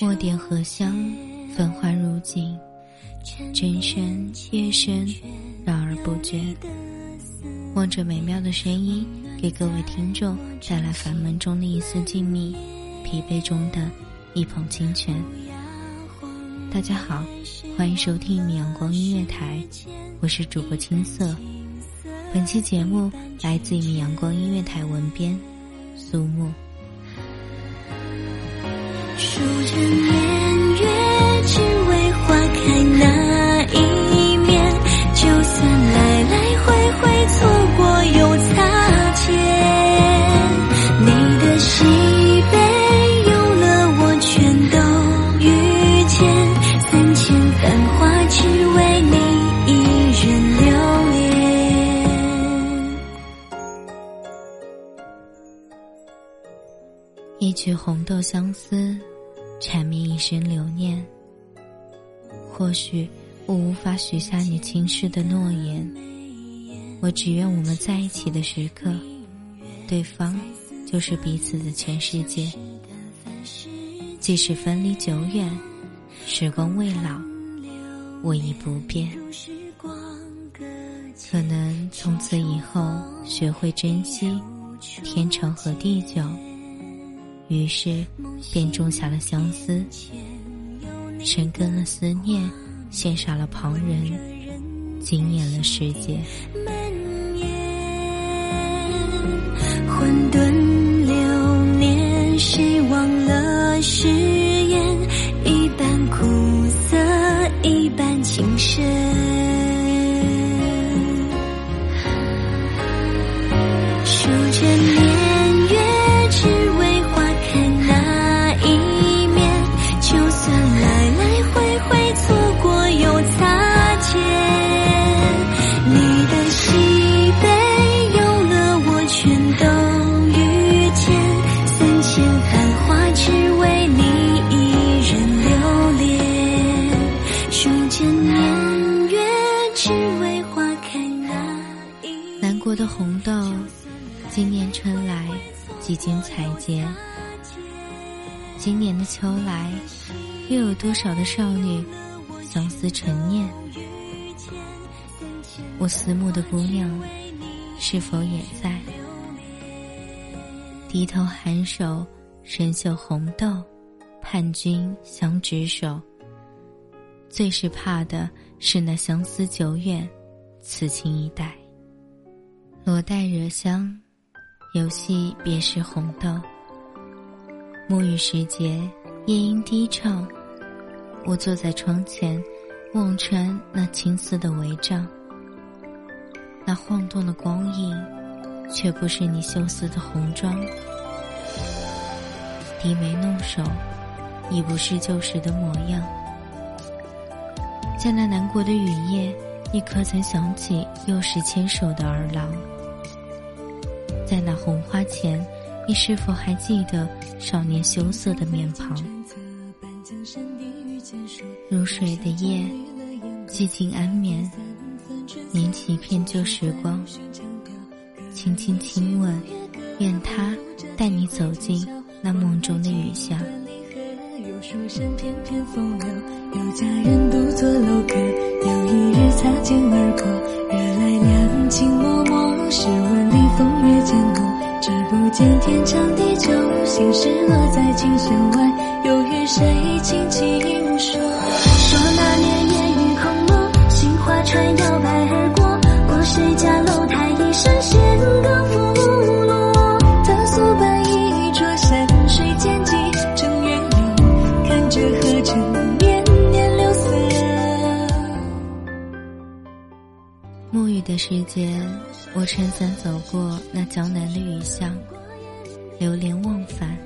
墨点荷香，繁花如锦，真深夜深，绕而不绝。望着美妙的声音，给各位听众带来烦闷中的一丝静谧，疲惫中的一捧清泉。大家好，欢迎收听米阳光音乐台，我是主播青色。本期节目来自于米阳光音乐台文编苏木。千年月，只为花开那一面。就算来来回回，错过又擦肩。你的喜悲，有了我全都遇见。三千繁华，只为你一人留恋。一曲红豆相思，缠绵一生留念。或许我无法许下你轻视的诺言，我只愿我们在一起的时刻，对方就是彼此的全世界。即使分离久远，时光未老，我已不变。可能从此以后学会珍惜天长和地久。于是，便种下了相思，生根了思念，羡煞了旁人，惊艳了世界。混沌今年的秋来，又有多少的少女相思成念？我思慕的姑娘，是否也在？低头颔首，深嗅红豆，盼君相执手。最是怕的是那相思久远，此情已待。罗带惹香，游戏别是红豆。暮雨时节，夜莺低唱，我坐在窗前，望穿那青丝的帷帐。那晃动的光影，却不是你羞涩的红妆。低眉弄手，已不是旧时的模样。在那南国的雨夜，你可曾想起幼时牵手的儿郎？在那红花前，你是否还记得少年羞涩的面庞？如水的夜，寂静安眠，捻起一片旧时光，轻轻亲吻，愿他带你走进那梦中的雨巷。有，佳人独坐楼阁。有一日擦肩而过，惹来两情脉脉。试问里风月渐浓，只不见天长地久。心事落在琴弦外，又与谁轻轻说？说那年烟雨空蒙，杏花船摇摆而过，过谁家楼台一声弦歌拂落。他素伴一桌山水间几程远游，看着。何成年年柳色？沐雨的时节，我撑伞走过那江南的雨巷，流连忘返。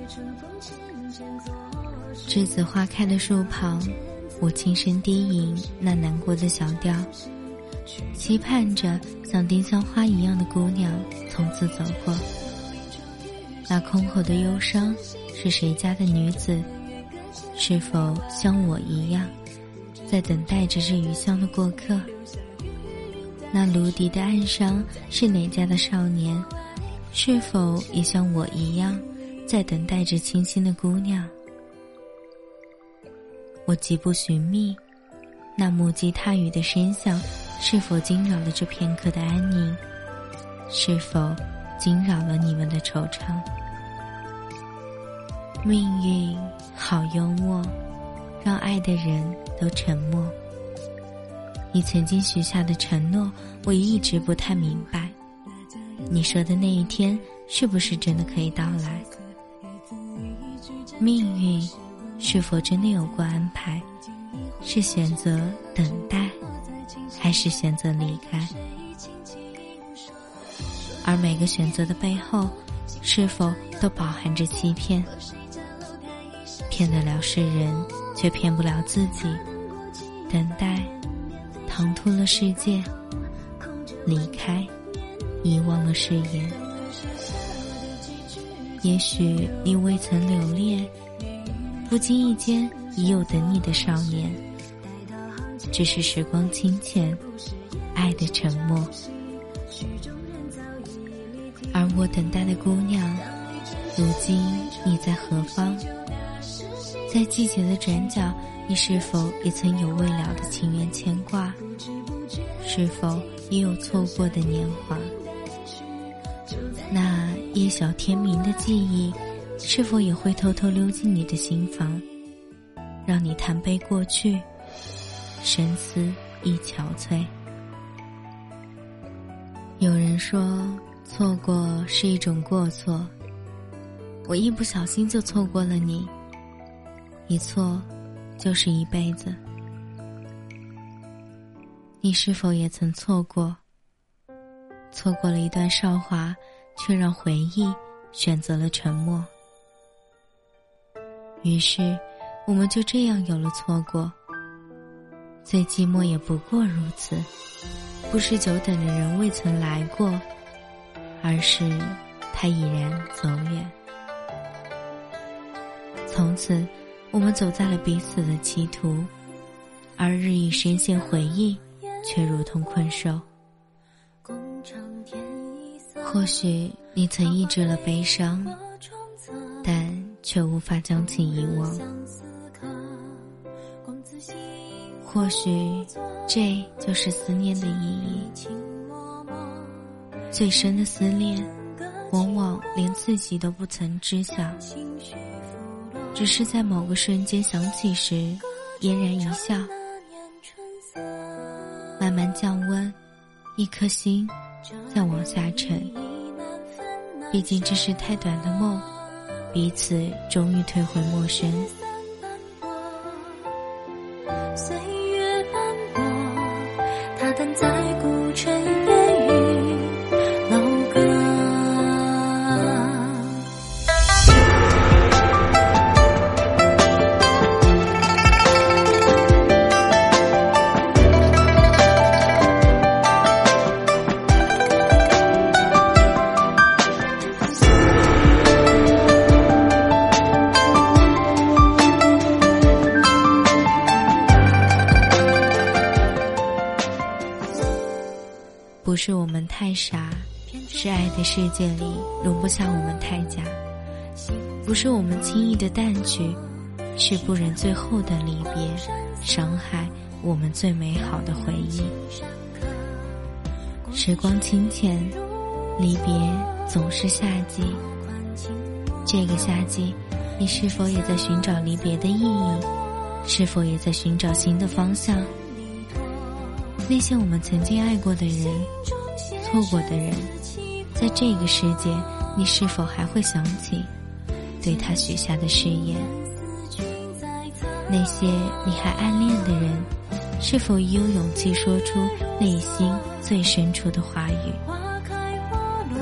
栀子花开的树旁，我轻声低吟那难过的小调，期盼着像丁香花一样的姑娘从此走过。那空口的忧伤，是谁家的女子？是否像我一样，在等待着这余香的过客？那芦笛的岸上是哪家的少年？是否也像我一样，在等待着清新的姑娘？我极不寻觅，那木屐踏雨的声响，是否惊扰了这片刻的安宁？是否惊扰了你们的惆怅？命运好幽默，让爱的人都沉默。你曾经许下的承诺，我一直不太明白。你说的那一天，是不是真的可以到来？命运是否真的有过安排？是选择等待，还是选择离开？而每个选择的背后，是否都饱含着欺骗？骗得了世人，却骗不了自己。等待，唐突了世界；离开，遗忘了誓言。也许你未曾留恋，不经意间已有等你的少年。只是时光清浅，爱的沉默。而我等待的姑娘，如今你在何方？在季节的转角，你是否也曾有未了的情缘牵挂？是否也有错过的年华？那夜晓天明的记忆，是否也会偷偷溜进你的心房，让你叹悲过去，深思亦憔悴？有人说，错过是一种过错，我一不小心就错过了你。一错，就是一辈子。你是否也曾错过？错过了一段韶华，却让回忆选择了沉默。于是，我们就这样有了错过。最寂寞也不过如此，不是久等的人未曾来过，而是他已然走远。从此。我们走在了彼此的歧途，而日益深陷回忆，却如同困兽。或许你曾抑制了悲伤，但却无法将其遗忘。或许这就是思念的意义。最深的思念，往往连自己都不曾知晓。只是在某个瞬间想起时，嫣然一笑。慢慢降温，一颗心在往下沉。毕竟这是太短的梦，彼此终于退回陌生。太傻，是爱的世界里容不下我们太假；不是我们轻易的淡去，是不忍最后的离别，伤害我们最美好的回忆。时光清浅，离别总是夏季。这个夏季，你是否也在寻找离别的意义？是否也在寻找新的方向？那些我们曾经爱过的人，错过的人，在这个世界，你是否还会想起对他许下的誓言？那些你还暗恋的人，是否已有勇气说出内心最深处的话语？花开花落，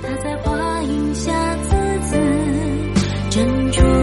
他在花影下字字斟酌。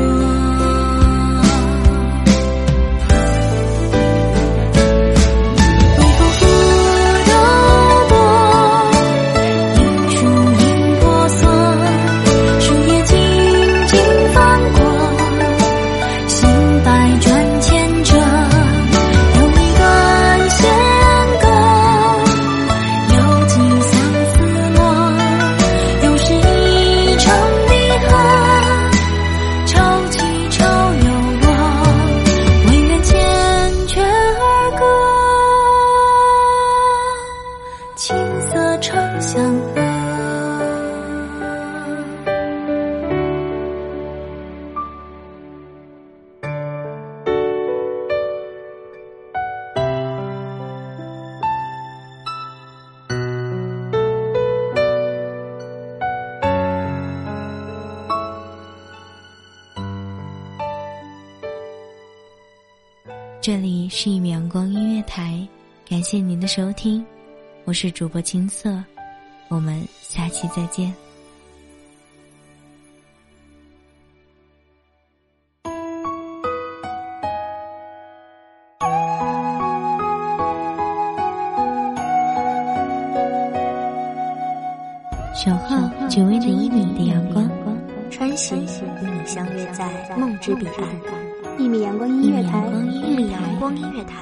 这里是一米阳光音乐台，感谢您的收听，我是主播青色，我们下期再见。守候只为那一米的阳光，穿行与你相约在梦之彼岸。一米阳光音乐台，一米阳光音乐台，